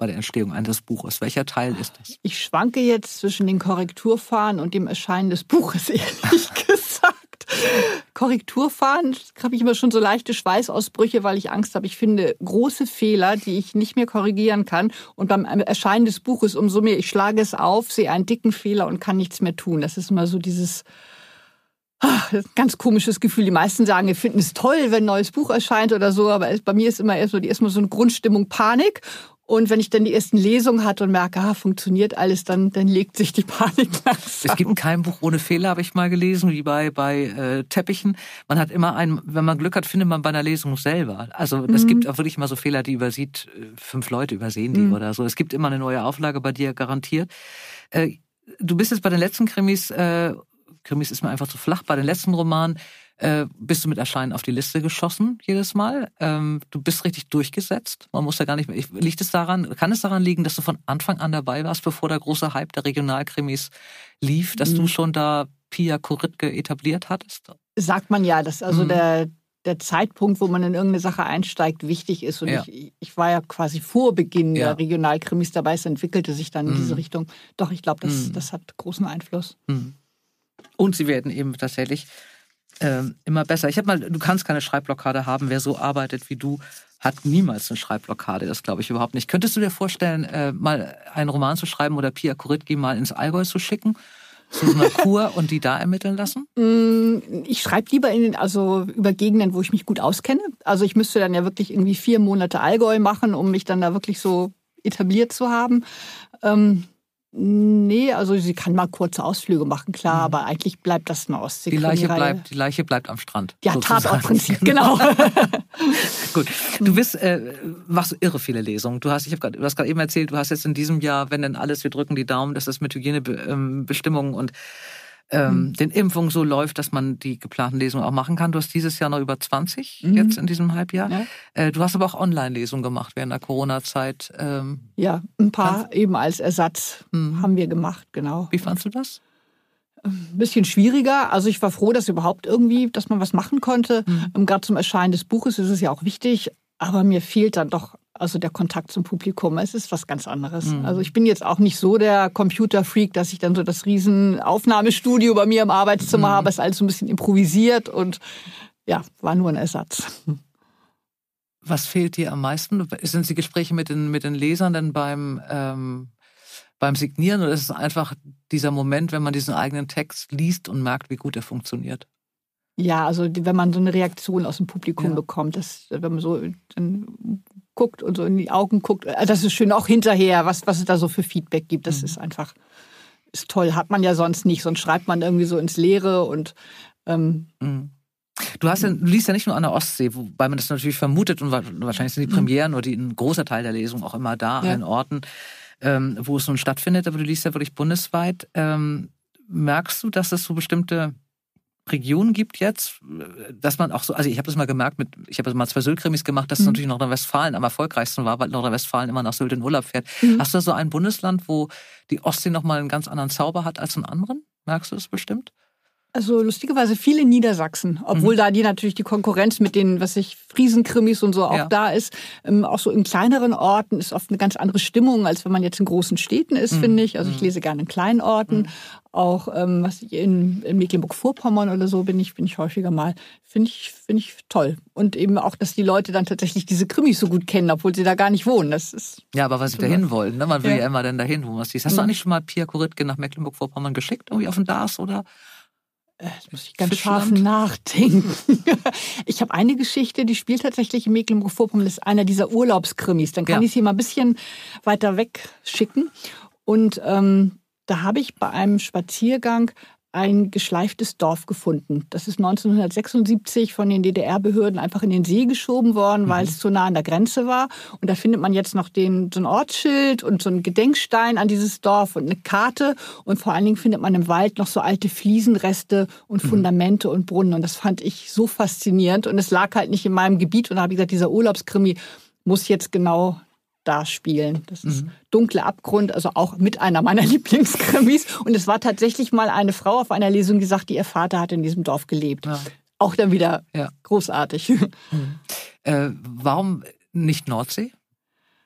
bei der Entstehung eines Buches? Welcher Teil ist das? Ich schwanke jetzt zwischen den Korrekturfahren und dem Erscheinen des Buches, ehrlich gesagt. Korrekturfahren habe ich immer schon so leichte Schweißausbrüche, weil ich Angst habe. Ich finde große Fehler, die ich nicht mehr korrigieren kann. Und beim Erscheinen des Buches umso mehr. Ich schlage es auf, sehe einen dicken Fehler und kann nichts mehr tun. Das ist immer so dieses ach, ganz komisches Gefühl. Die meisten sagen, wir finden es toll, wenn ein neues Buch erscheint oder so, aber bei mir ist immer erst so, erstmal so eine Grundstimmung Panik. Und wenn ich dann die ersten Lesungen hatte und merke, ah, funktioniert alles, dann, dann legt sich die Panik langsam. Es gibt kein Buch ohne Fehler, habe ich mal gelesen, wie bei, bei äh, Teppichen. Man hat immer einen, wenn man Glück hat, findet man bei einer Lesung selber. Also es mhm. gibt auch wirklich mal so Fehler, die übersieht, äh, fünf Leute übersehen die mhm. oder so. Es gibt immer eine neue Auflage bei dir garantiert. Äh, du bist jetzt bei den letzten Krimis, äh, Krimis ist mir einfach zu flach, bei den letzten Romanen äh, bist du mit Erscheinen auf die Liste geschossen jedes Mal. Ähm, du bist richtig durchgesetzt. Man muss ja gar nicht mehr. Liegt es daran, kann es daran liegen, dass du von Anfang an dabei warst, bevor der große Hype der Regionalkrimis lief, dass mhm. du schon da Pia Koritke etabliert hattest? Sagt man ja, dass also mhm. der der Zeitpunkt, wo man in irgendeine Sache einsteigt, wichtig ist. Und ja. ich, ich war ja quasi vor Beginn ja. der Regionalkrimis dabei. Es entwickelte sich dann in mhm. diese Richtung. Doch, ich glaube, das, mhm. das hat großen Einfluss. Mhm. Und sie werden eben tatsächlich äh, immer besser. Ich habe mal, du kannst keine Schreibblockade haben. Wer so arbeitet wie du, hat niemals eine Schreibblockade. Das glaube ich überhaupt nicht. Könntest du dir vorstellen, äh, mal einen Roman zu schreiben oder Pia Koritki mal ins Allgäu zu schicken? Zu so einer Kur und die da ermitteln lassen? Mm, ich schreibe lieber in, also über Gegenden, wo ich mich gut auskenne. Also ich müsste dann ja wirklich irgendwie vier Monate Allgäu machen, um mich dann da wirklich so etabliert zu haben. Ähm, Nee, also sie kann mal kurze Ausflüge machen, klar, mhm. aber eigentlich bleibt das eine Ostsee. Die Leiche bleibt, die Leiche bleibt am Strand. Ja, Tatortprinzip, genau. Gut, du bist, äh, machst irre viele Lesungen. Du hast, ich habe gerade, du hast gerade eben erzählt, du hast jetzt in diesem Jahr, wenn denn alles, wir drücken die Daumen, dass das mit Hygienebestimmungen und ähm, mhm. den Impfungen so läuft, dass man die geplanten Lesungen auch machen kann. Du hast dieses Jahr noch über 20 mhm. jetzt in diesem Halbjahr. Ja. Äh, du hast aber auch Online-Lesungen gemacht während der Corona-Zeit. Ähm, ja, ein paar eben als Ersatz mhm. haben wir gemacht, genau. Wie fandst du das? Ein bisschen schwieriger. Also ich war froh, dass überhaupt irgendwie, dass man was machen konnte. Mhm. Gerade zum Erscheinen des Buches ist es ja auch wichtig. Aber mir fehlt dann doch also der Kontakt zum Publikum. Es ist was ganz anderes. Mhm. Also ich bin jetzt auch nicht so der Computerfreak, dass ich dann so das riesen Aufnahmestudio bei mir im Arbeitszimmer mhm. habe. Es ist alles so ein bisschen improvisiert und ja, war nur ein Ersatz. Was fehlt dir am meisten? Sind die Gespräche mit den, mit den Lesern denn beim, ähm, beim Signieren oder ist es einfach dieser Moment, wenn man diesen eigenen Text liest und merkt, wie gut er funktioniert? Ja, also wenn man so eine Reaktion aus dem Publikum ja. bekommt, das, wenn man so dann guckt und so in die Augen guckt, äh, das ist schön auch hinterher, was, was es da so für Feedback gibt. Das mhm. ist einfach ist toll. Hat man ja sonst nicht, sonst schreibt man irgendwie so ins Leere und ähm, mhm. Du, hast ja, du liest ja nicht nur an der Ostsee, wobei man das natürlich vermutet und wahrscheinlich sind die mhm. Premieren oder die, ein großer Teil der Lesung auch immer da ja. an Orten, ähm, wo es nun stattfindet, aber du liest ja wirklich bundesweit. Ähm, merkst du, dass es so bestimmte Regionen gibt jetzt, dass man auch so, also ich habe das mal gemerkt mit, ich habe mal zwei Sylt-Krimis gemacht, dass mhm. natürlich Nordrhein-Westfalen am erfolgreichsten war, weil Nordrhein-Westfalen immer nach Sylt in Urlaub fährt. Mhm. Hast du so ein Bundesland, wo die Ostsee nochmal einen ganz anderen Zauber hat als in anderen? Merkst du das bestimmt? Also lustigerweise viel in Niedersachsen, obwohl mhm. da die natürlich die Konkurrenz mit den, was ich, Friesenkrimis und so auch ja. da ist. Ähm, auch so in kleineren Orten ist oft eine ganz andere Stimmung, als wenn man jetzt in großen Städten ist, mhm. finde ich. Also ich mhm. lese gerne in kleinen Orten. Mhm. Auch ähm, was ich in, in Mecklenburg-Vorpommern oder so bin ich, bin ich häufiger mal. Finde ich, finde ich toll. Und eben auch, dass die Leute dann tatsächlich diese Krimis so gut kennen, obwohl sie da gar nicht wohnen. Das ist ja, aber was sie dahin wollen, ne? Man will ja, ja immer dann dahin, wo man es. Hast du mhm. eigentlich schon mal Pia Koritke nach Mecklenburg-Vorpommern geschickt, irgendwie auf den DAS oder? Äh, das muss ich ganz scharf nachdenken. Ich habe eine Geschichte, die spielt tatsächlich in Mecklenburg-Vorpommern. Das ist einer dieser Urlaubskrimis. Dann kann ja. ich sie mal ein bisschen weiter weg schicken. Und ähm, da habe ich bei einem Spaziergang ein geschleiftes Dorf gefunden. Das ist 1976 von den DDR-Behörden einfach in den See geschoben worden, weil mhm. es zu nah an der Grenze war. Und da findet man jetzt noch den, so ein Ortsschild und so einen Gedenkstein an dieses Dorf und eine Karte. Und vor allen Dingen findet man im Wald noch so alte Fliesenreste und mhm. Fundamente mhm. und Brunnen. Und das fand ich so faszinierend. Und es lag halt nicht in meinem Gebiet. Und da habe ich gesagt, dieser Urlaubskrimi muss jetzt genau da spielen. Das ist mhm. Dunkle Abgrund, also auch mit einer meiner Lieblingskrimis. Und es war tatsächlich mal eine Frau auf einer Lesung, die sagt, ihr Vater hat in diesem Dorf gelebt. Ja. Auch dann wieder ja. großartig. Mhm. Äh, warum nicht Nordsee?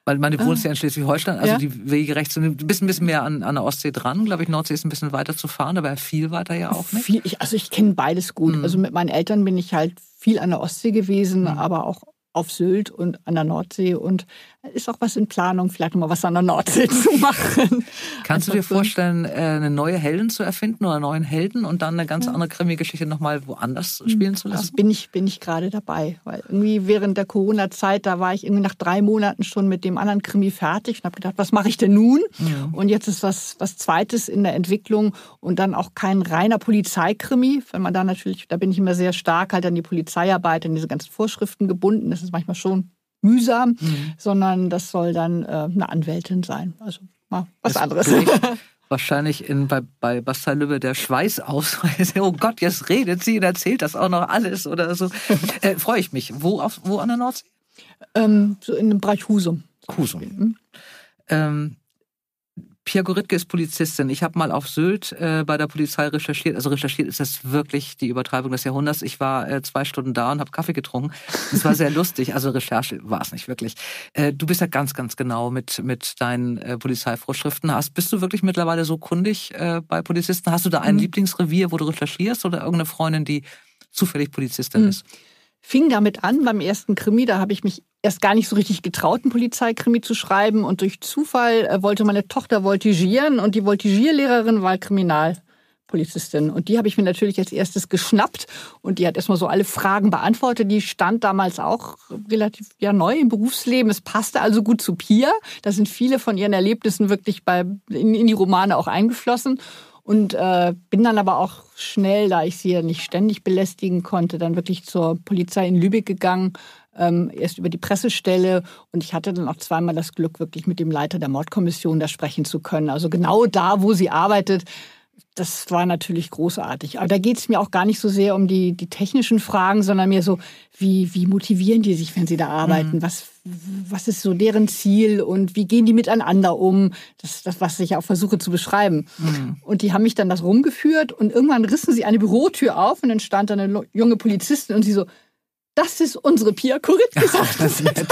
Weil meine wohnst ja in Schleswig-Holstein, also ja. die Wege rechts sind ein bisschen, bisschen mehr an, an der Ostsee dran. Glaube ich, Nordsee ist ein bisschen weiter zu fahren, aber viel weiter ja auch nicht. Viel, ich, also ich kenne beides gut. Mhm. Also mit meinen Eltern bin ich halt viel an der Ostsee gewesen, mhm. aber auch auf Sylt und an der Nordsee. Und ist auch was in Planung, vielleicht mal was an der Nordsee zu machen. Kannst du dir vorstellen, äh, eine neue Heldin zu erfinden oder einen neuen Helden und dann eine ganz andere Krimi-Geschichte nochmal woanders hm. spielen zu lassen? Das bin ich, bin ich gerade dabei. Weil irgendwie während der Corona-Zeit, da war ich irgendwie nach drei Monaten schon mit dem anderen Krimi fertig und habe gedacht, was mache ich denn nun? Ja. Und jetzt ist was, was Zweites in der Entwicklung und dann auch kein reiner Polizeikrimi, weil man da natürlich, da bin ich immer sehr stark halt an die Polizeiarbeit, an diese ganzen Vorschriften gebunden. Das ist manchmal schon mühsam, mhm. sondern das soll dann äh, eine Anwältin sein. Also mal was das anderes. Wahrscheinlich in, bei, bei Bastei Lübbe der Schweiß aus. oh Gott, jetzt redet sie und erzählt das auch noch alles oder so. Äh, Freue ich mich. Wo, auf, wo an der Nordsee? Ähm, so in dem Bereich Husum. Husum. Mhm. Ähm, Pia Goritke ist Polizistin. Ich habe mal auf Sylt äh, bei der Polizei recherchiert. Also recherchiert ist das wirklich die Übertreibung des Jahrhunderts. Ich war äh, zwei Stunden da und habe Kaffee getrunken. Es war sehr lustig. Also Recherche war es nicht wirklich. Äh, du bist ja ganz, ganz genau mit mit deinen äh, Polizeivorschriften. Hast bist du wirklich mittlerweile so kundig äh, bei Polizisten? Hast du da ein mhm. Lieblingsrevier, wo du recherchierst oder irgendeine Freundin, die zufällig Polizistin mhm. ist? Fing damit an beim ersten Krimi. Da habe ich mich erst gar nicht so richtig getraut, einen Polizeikrimi zu schreiben. Und durch Zufall äh, wollte meine Tochter voltigieren und die Voltigierlehrerin war Kriminalpolizistin. Und die habe ich mir natürlich als erstes geschnappt und die hat erstmal so alle Fragen beantwortet. Die stand damals auch relativ ja, neu im Berufsleben. Es passte also gut zu Pia. Da sind viele von ihren Erlebnissen wirklich bei, in, in die Romane auch eingeflossen. Und äh, bin dann aber auch schnell, da ich sie ja nicht ständig belästigen konnte, dann wirklich zur Polizei in Lübeck gegangen, ähm, erst über die Pressestelle. Und ich hatte dann auch zweimal das Glück, wirklich mit dem Leiter der Mordkommission da sprechen zu können. Also genau da, wo sie arbeitet, das war natürlich großartig. Aber da geht es mir auch gar nicht so sehr um die, die technischen Fragen, sondern mehr so, wie, wie motivieren die sich, wenn sie da arbeiten? Mhm. Was, was ist so deren Ziel und wie gehen die miteinander um? Das ist das, was ich auch versuche zu beschreiben. Mhm. Und die haben mich dann das rumgeführt und irgendwann rissen sie eine Bürotür auf und dann stand da eine junge Polizistin und sie so, das ist unsere Pia Kurit gesagt.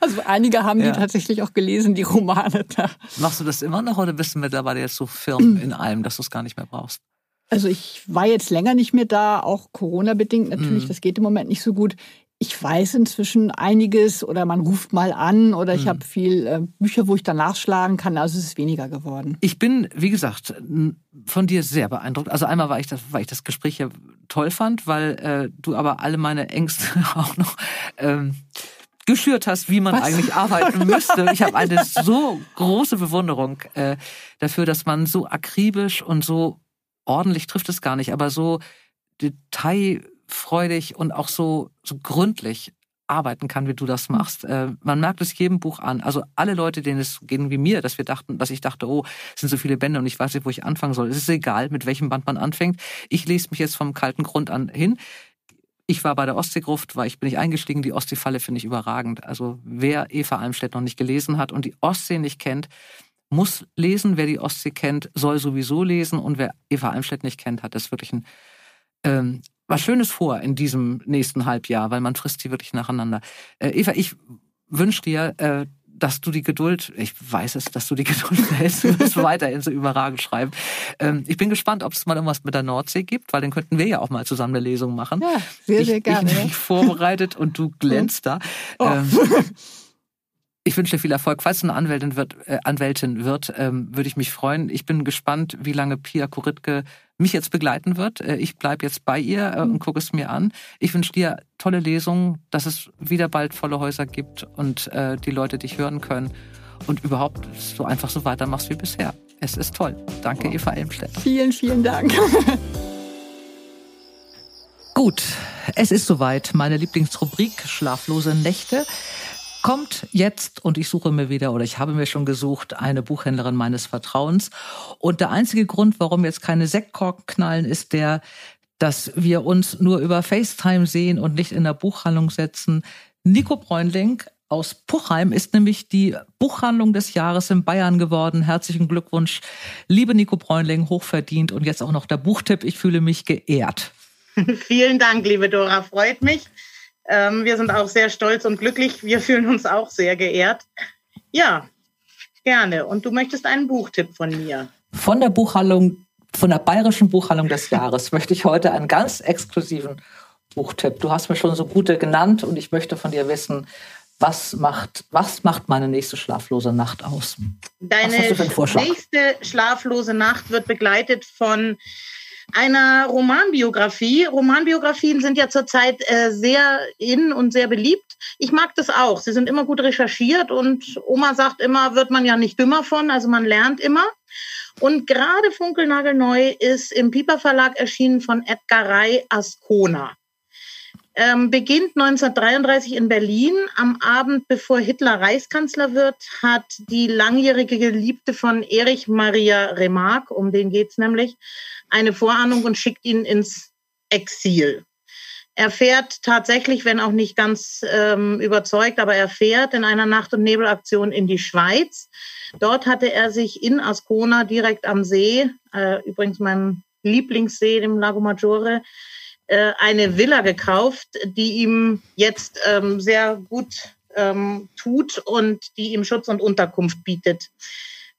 also einige haben ja. die tatsächlich auch gelesen, die Romane da. Machst du das immer noch oder bist du mittlerweile jetzt so firm in allem, dass du es gar nicht mehr brauchst? Also ich war jetzt länger nicht mehr da, auch Corona-bedingt natürlich, mhm. das geht im Moment nicht so gut ich weiß inzwischen einiges oder man ruft mal an oder ich hm. habe viel äh, Bücher, wo ich dann nachschlagen kann. Also es ist weniger geworden. Ich bin, wie gesagt, von dir sehr beeindruckt. Also einmal, weil ich das, weil ich das Gespräch ja toll fand, weil äh, du aber alle meine Ängste auch noch ähm, geschürt hast, wie man Was? eigentlich arbeiten müsste. Ich habe eine so große Bewunderung äh, dafür, dass man so akribisch und so ordentlich trifft es gar nicht, aber so Detail freudig und auch so, so gründlich arbeiten kann, wie du das machst. Äh, man merkt es jedem Buch an. Also alle Leute, denen es gehen wie mir, dass wir dachten, dass ich dachte, oh, es sind so viele Bände und ich weiß nicht, wo ich anfangen soll. Es ist egal, mit welchem Band man anfängt. Ich lese mich jetzt vom kalten Grund an hin. Ich war bei der Ostseegruft, weil ich bin nicht eingestiegen. Die Ostseefalle finde ich überragend. Also wer Eva Almstedt noch nicht gelesen hat und die Ostsee nicht kennt, muss lesen. Wer die Ostsee kennt, soll sowieso lesen. Und wer Eva Almstedt nicht kennt, hat das wirklich ein ähm, was Schönes vor in diesem nächsten Halbjahr, weil man frisst sie wirklich nacheinander. Äh, Eva, ich wünsche dir, äh, dass du die Geduld, ich weiß es, dass du die Geduld hältst, du wirst weiterhin so überragend schreiben. Ähm, ich bin gespannt, ob es mal irgendwas mit der Nordsee gibt, weil dann könnten wir ja auch mal zusammen eine Lesung machen. Ja, sehr, sehr gerne. Ich bin vorbereitet und du glänzt da. Oh. Ähm, ich wünsche dir viel Erfolg. Falls du eine Anwältin wird, äh, Anwältin wird ähm, würde ich mich freuen. Ich bin gespannt, wie lange Pia Kuritke mich jetzt begleiten wird. Äh, ich bleibe jetzt bei ihr äh, und mhm. gucke es mir an. Ich wünsche dir tolle Lesungen, dass es wieder bald volle Häuser gibt und äh, die Leute dich hören können und überhaupt du einfach so weitermachst wie bisher. Es ist toll. Danke, Eva Elmstedt. Vielen, vielen Dank. Gut, es ist soweit. Meine Lieblingsrubrik Schlaflose Nächte kommt jetzt, und ich suche mir wieder, oder ich habe mir schon gesucht, eine Buchhändlerin meines Vertrauens. Und der einzige Grund, warum jetzt keine Sektkorken knallen, ist der, dass wir uns nur über FaceTime sehen und nicht in der Buchhandlung setzen. Nico Bräunling aus Puchheim ist nämlich die Buchhandlung des Jahres in Bayern geworden. Herzlichen Glückwunsch, liebe Nico Bräunling, hochverdient und jetzt auch noch der Buchtipp. Ich fühle mich geehrt. Vielen Dank, liebe Dora, freut mich. Ähm, wir sind auch sehr stolz und glücklich. Wir fühlen uns auch sehr geehrt. Ja, gerne. Und du möchtest einen Buchtipp von mir. Von der Buchhandlung, von der Bayerischen Buchhandlung des Jahres möchte ich heute einen ganz exklusiven Buchtipp. Du hast mir schon so gute genannt und ich möchte von dir wissen, Was macht, was macht meine nächste schlaflose Nacht aus? Deine nächste schlaflose Nacht wird begleitet von einer Romanbiografie. Romanbiografien sind ja zurzeit äh, sehr in und sehr beliebt. Ich mag das auch. Sie sind immer gut recherchiert und Oma sagt immer, wird man ja nicht dümmer von, also man lernt immer. Und gerade funkelnagelneu ist im Piper Verlag erschienen von Edgar Ray Ascona. Ähm, beginnt 1933 in Berlin. Am Abend, bevor Hitler Reichskanzler wird, hat die langjährige Geliebte von Erich Maria Remarque, um den geht's nämlich, eine Vorahnung und schickt ihn ins Exil. Er fährt tatsächlich, wenn auch nicht ganz ähm, überzeugt, aber er fährt in einer Nacht- und Nebelaktion in die Schweiz. Dort hatte er sich in Ascona direkt am See, äh, übrigens meinem Lieblingssee, dem Lago Maggiore, äh, eine Villa gekauft, die ihm jetzt ähm, sehr gut ähm, tut und die ihm Schutz und Unterkunft bietet.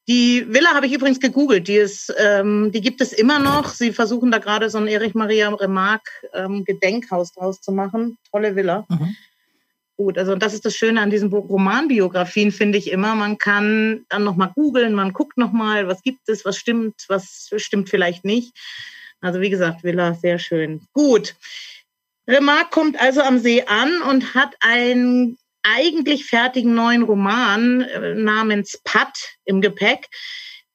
Die Villa habe ich übrigens gegoogelt. Die, ist, ähm, die gibt es immer noch. Sie versuchen da gerade so ein Erich Maria Remarque ähm, Gedenkhaus draus zu machen. Tolle Villa. Mhm. Gut, also das ist das Schöne an diesen Romanbiografien, finde ich immer. Man kann dann nochmal googeln, man guckt nochmal, was gibt es, was stimmt, was stimmt vielleicht nicht. Also wie gesagt, Villa, sehr schön. Gut. Remarque kommt also am See an und hat einen eigentlich fertigen neuen Roman äh, namens Patt im Gepäck,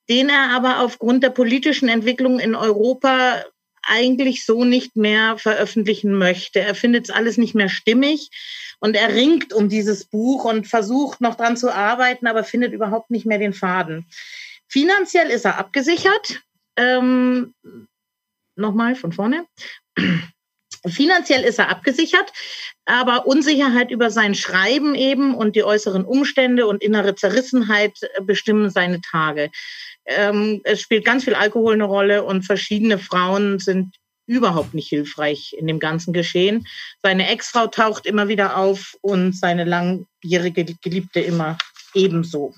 den er aber aufgrund der politischen Entwicklung in Europa eigentlich so nicht mehr veröffentlichen möchte. Er findet es alles nicht mehr stimmig und er ringt um dieses Buch und versucht noch dran zu arbeiten, aber findet überhaupt nicht mehr den Faden. Finanziell ist er abgesichert. Ähm, Nochmal von vorne. Finanziell ist er abgesichert, aber Unsicherheit über sein Schreiben eben und die äußeren Umstände und innere Zerrissenheit bestimmen seine Tage. Ähm, es spielt ganz viel Alkohol eine Rolle und verschiedene Frauen sind überhaupt nicht hilfreich in dem ganzen Geschehen. Seine Ex-Frau taucht immer wieder auf und seine langjährige Geliebte immer ebenso.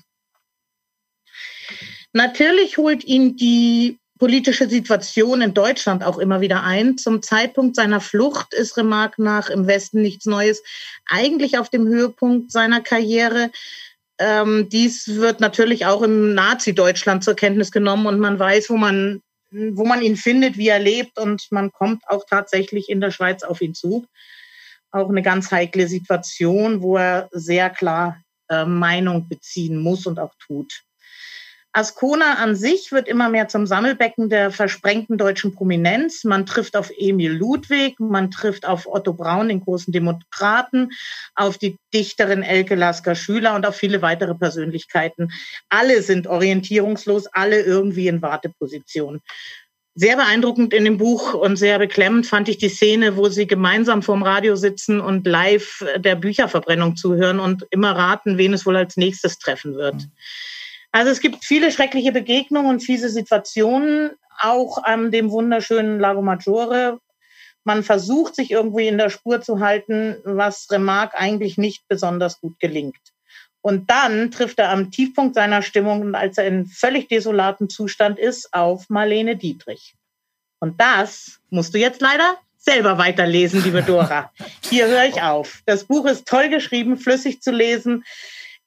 Natürlich holt ihn die politische Situation in Deutschland auch immer wieder ein. Zum Zeitpunkt seiner Flucht ist Remarque nach im Westen nichts Neues, eigentlich auf dem Höhepunkt seiner Karriere. Ähm, dies wird natürlich auch im Nazi-Deutschland zur Kenntnis genommen und man weiß, wo man, wo man ihn findet, wie er lebt und man kommt auch tatsächlich in der Schweiz auf ihn zu. Auch eine ganz heikle Situation, wo er sehr klar äh, Meinung beziehen muss und auch tut. Ascona an sich wird immer mehr zum Sammelbecken der versprengten deutschen Prominenz. Man trifft auf Emil Ludwig, man trifft auf Otto Braun, den großen Demokraten, auf die Dichterin Elke Lasker-Schüler und auf viele weitere Persönlichkeiten. Alle sind orientierungslos, alle irgendwie in Warteposition. Sehr beeindruckend in dem Buch und sehr beklemmend fand ich die Szene, wo sie gemeinsam vorm Radio sitzen und live der Bücherverbrennung zuhören und immer raten, wen es wohl als nächstes treffen wird. Mhm. Also es gibt viele schreckliche Begegnungen und fiese Situationen, auch an dem wunderschönen Lago Maggiore. Man versucht sich irgendwie in der Spur zu halten, was Remarque eigentlich nicht besonders gut gelingt. Und dann trifft er am Tiefpunkt seiner Stimmung, als er in völlig desolatem Zustand ist, auf Marlene Dietrich. Und das musst du jetzt leider selber weiterlesen, liebe Dora. Hier höre ich auf. Das Buch ist toll geschrieben, flüssig zu lesen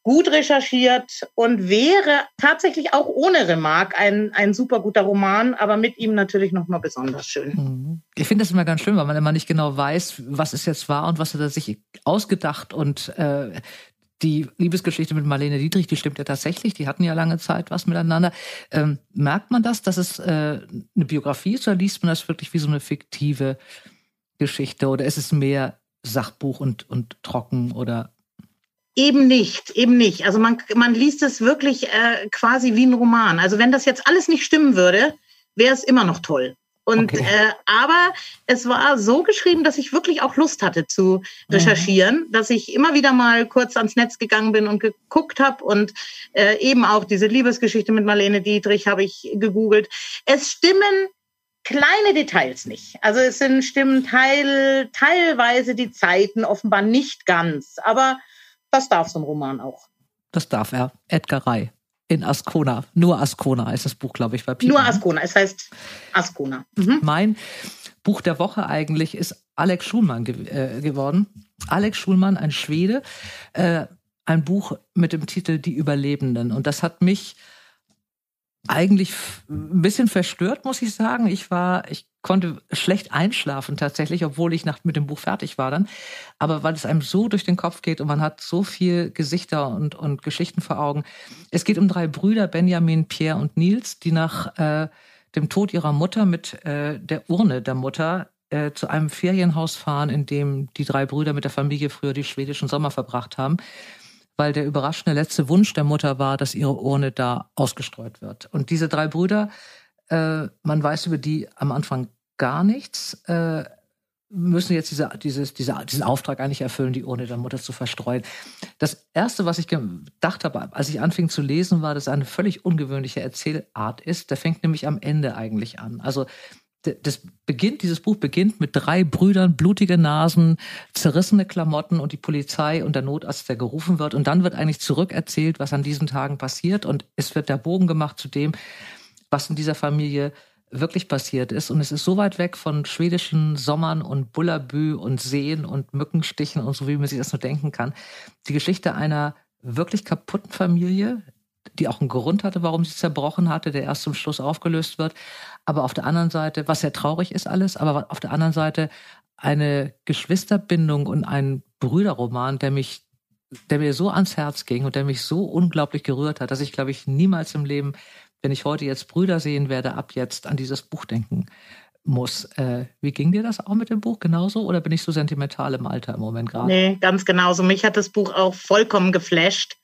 gut recherchiert und wäre tatsächlich auch ohne Remark ein, ein super guter Roman, aber mit ihm natürlich nochmal besonders schön. Mhm. Ich finde das immer ganz schön, weil man immer nicht genau weiß, was es jetzt war und was hat er sich ausgedacht und äh, die Liebesgeschichte mit Marlene Dietrich, die stimmt ja tatsächlich, die hatten ja lange Zeit was miteinander. Ähm, merkt man das, dass es äh, eine Biografie ist oder liest man das wirklich wie so eine fiktive Geschichte oder ist es mehr Sachbuch und, und trocken oder Eben nicht, eben nicht. Also man, man liest es wirklich äh, quasi wie ein Roman. Also wenn das jetzt alles nicht stimmen würde, wäre es immer noch toll. Und okay. äh, aber es war so geschrieben, dass ich wirklich auch Lust hatte zu recherchieren, mhm. dass ich immer wieder mal kurz ans Netz gegangen bin und geguckt habe und äh, eben auch diese Liebesgeschichte mit Marlene Dietrich habe ich gegoogelt. Es stimmen kleine Details nicht. Also es sind stimmen teil, teilweise die Zeiten offenbar nicht ganz, aber das darf so ein Roman auch. Das darf er. Edgar Ray in Ascona. Nur Ascona ist das Buch, glaube ich, bei Pieper. Nur Ascona, es heißt Ascona. Mhm. Mein Buch der Woche eigentlich ist Alex Schulmann ge äh, geworden. Alex Schulmann, ein Schwede, äh, ein Buch mit dem Titel Die Überlebenden. Und das hat mich eigentlich ein bisschen verstört, muss ich sagen. Ich war, ich konnte schlecht einschlafen tatsächlich, obwohl ich nach, mit dem Buch fertig war dann. Aber weil es einem so durch den Kopf geht und man hat so viel Gesichter und, und Geschichten vor Augen. Es geht um drei Brüder, Benjamin, Pierre und Nils, die nach äh, dem Tod ihrer Mutter mit äh, der Urne der Mutter äh, zu einem Ferienhaus fahren, in dem die drei Brüder mit der Familie früher die schwedischen Sommer verbracht haben weil der überraschende letzte Wunsch der Mutter war, dass ihre Urne da ausgestreut wird. Und diese drei Brüder, äh, man weiß über die am Anfang gar nichts, äh, müssen jetzt diese, dieses, diese, diesen Auftrag eigentlich erfüllen, die Urne der Mutter zu verstreuen. Das Erste, was ich gedacht habe, als ich anfing zu lesen, war, dass es eine völlig ungewöhnliche Erzählart ist. Der fängt nämlich am Ende eigentlich an. Also das beginnt, dieses Buch beginnt mit drei Brüdern, blutige Nasen, zerrissene Klamotten und die Polizei und der Notarzt, der gerufen wird. Und dann wird eigentlich zurückerzählt, was an diesen Tagen passiert. Und es wird der Bogen gemacht zu dem, was in dieser Familie wirklich passiert ist. Und es ist so weit weg von schwedischen Sommern und Bullabü und Seen und Mückenstichen und so, wie man sich das nur denken kann. Die Geschichte einer wirklich kaputten Familie, die auch einen Grund hatte, warum sie zerbrochen hatte, der erst zum Schluss aufgelöst wird. Aber auf der anderen Seite, was sehr traurig ist alles, aber auf der anderen Seite eine Geschwisterbindung und ein Brüderroman, der mich, der mir so ans Herz ging und der mich so unglaublich gerührt hat, dass ich, glaube ich, niemals im Leben, wenn ich heute jetzt Brüder sehen werde, ab jetzt an dieses Buch denken muss. Äh, wie ging dir das auch mit dem Buch genauso oder bin ich so sentimental im Alter im Moment gerade? Nee, ganz genauso. Mich hat das Buch auch vollkommen geflasht.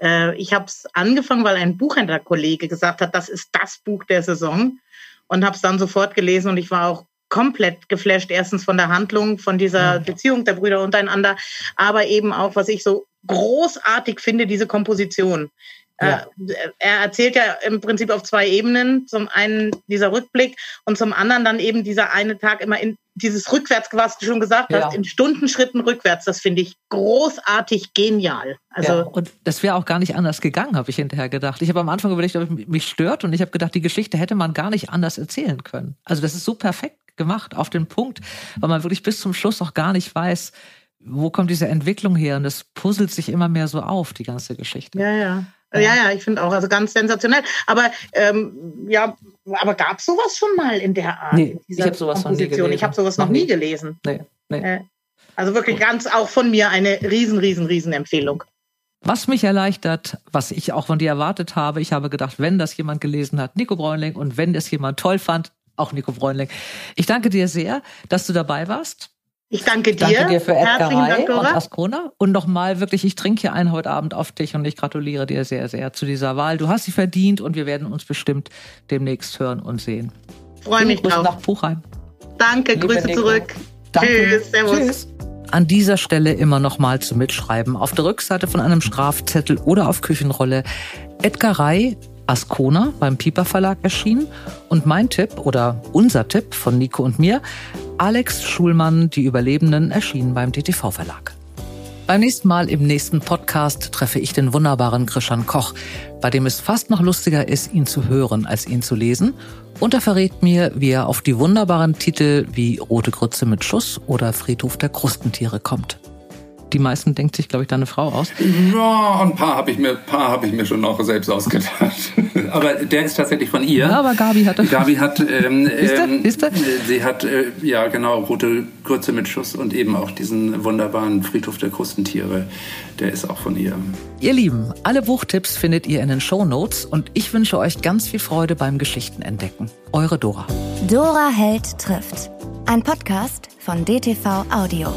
Äh, ich habe es angefangen, weil ein Buchhändlerkollege gesagt hat, das ist das Buch der Saison und habe es dann sofort gelesen und ich war auch komplett geflasht, erstens von der Handlung, von dieser Beziehung der Brüder untereinander, aber eben auch, was ich so großartig finde, diese Komposition. Ja. Äh, er erzählt ja im Prinzip auf zwei Ebenen. Zum einen dieser Rückblick und zum anderen dann eben dieser eine Tag immer in dieses Rückwärts, was du schon gesagt hast, ja. in Stundenschritten rückwärts. Das finde ich großartig genial. Also ja, und das wäre auch gar nicht anders gegangen, habe ich hinterher gedacht. Ich habe am Anfang überlegt, ob mich stört und ich habe gedacht, die Geschichte hätte man gar nicht anders erzählen können. Also das ist so perfekt gemacht auf den Punkt, weil man wirklich bis zum Schluss auch gar nicht weiß, wo kommt diese Entwicklung her und das puzzelt sich immer mehr so auf, die ganze Geschichte. Ja, ja. Ja, ja, ich finde auch, also ganz sensationell. Aber ähm, ja, aber gab es sowas schon mal in der Art? Nee, ich habe sowas noch nie gelesen. Ich habe sowas noch, noch nie gelesen. Nee, nee. Äh, also wirklich ganz auch von mir eine riesen, riesen, riesen Empfehlung. Was mich erleichtert, was ich auch von dir erwartet habe, ich habe gedacht, wenn das jemand gelesen hat, Nico Bräunling, und wenn das jemand toll fand, auch Nico Bräunling. Ich danke dir sehr, dass du dabei warst. Ich danke dir. Danke dir für Edgarei und Ascona. Und nochmal wirklich, ich trinke hier einen heute Abend auf dich und ich gratuliere dir sehr, sehr zu dieser Wahl. Du hast sie verdient und wir werden uns bestimmt demnächst hören und sehen. Freue mich Grüße drauf. nach Puchheim. Danke, Liebe Grüße Nico. zurück. Danke. Tschüss, servus. Tschüss. An dieser Stelle immer nochmal zu mitschreiben. Auf der Rückseite von einem Strafzettel oder auf Küchenrolle Edgarei Ascona beim Piper Verlag erschienen. Und mein Tipp oder unser Tipp von Nico und mir, Alex Schulmann, Die Überlebenden, erschienen beim DTV Verlag. Beim nächsten Mal im nächsten Podcast treffe ich den wunderbaren Christian Koch, bei dem es fast noch lustiger ist, ihn zu hören, als ihn zu lesen. Und er verrät mir, wie er auf die wunderbaren Titel wie Rote Grütze mit Schuss oder Friedhof der Krustentiere kommt die meisten denkt sich, glaube ich, deine Frau aus. Ja, ein paar habe ich mir, paar habe ich mir schon noch selbst ausgedacht. aber der ist tatsächlich von ihr. Ja, aber Gabi hat. Gabi hat. Ähm, Siehste? Ähm, Siehste? Sie hat äh, ja genau rote Grütze mit Schuss und eben auch diesen wunderbaren Friedhof der Krustentiere. Der ist auch von ihr. Ihr Lieben, alle Buchtipps findet ihr in den Show Notes und ich wünsche euch ganz viel Freude beim Geschichtenentdecken. Eure Dora. Dora Held trifft. Ein Podcast von DTV Audio.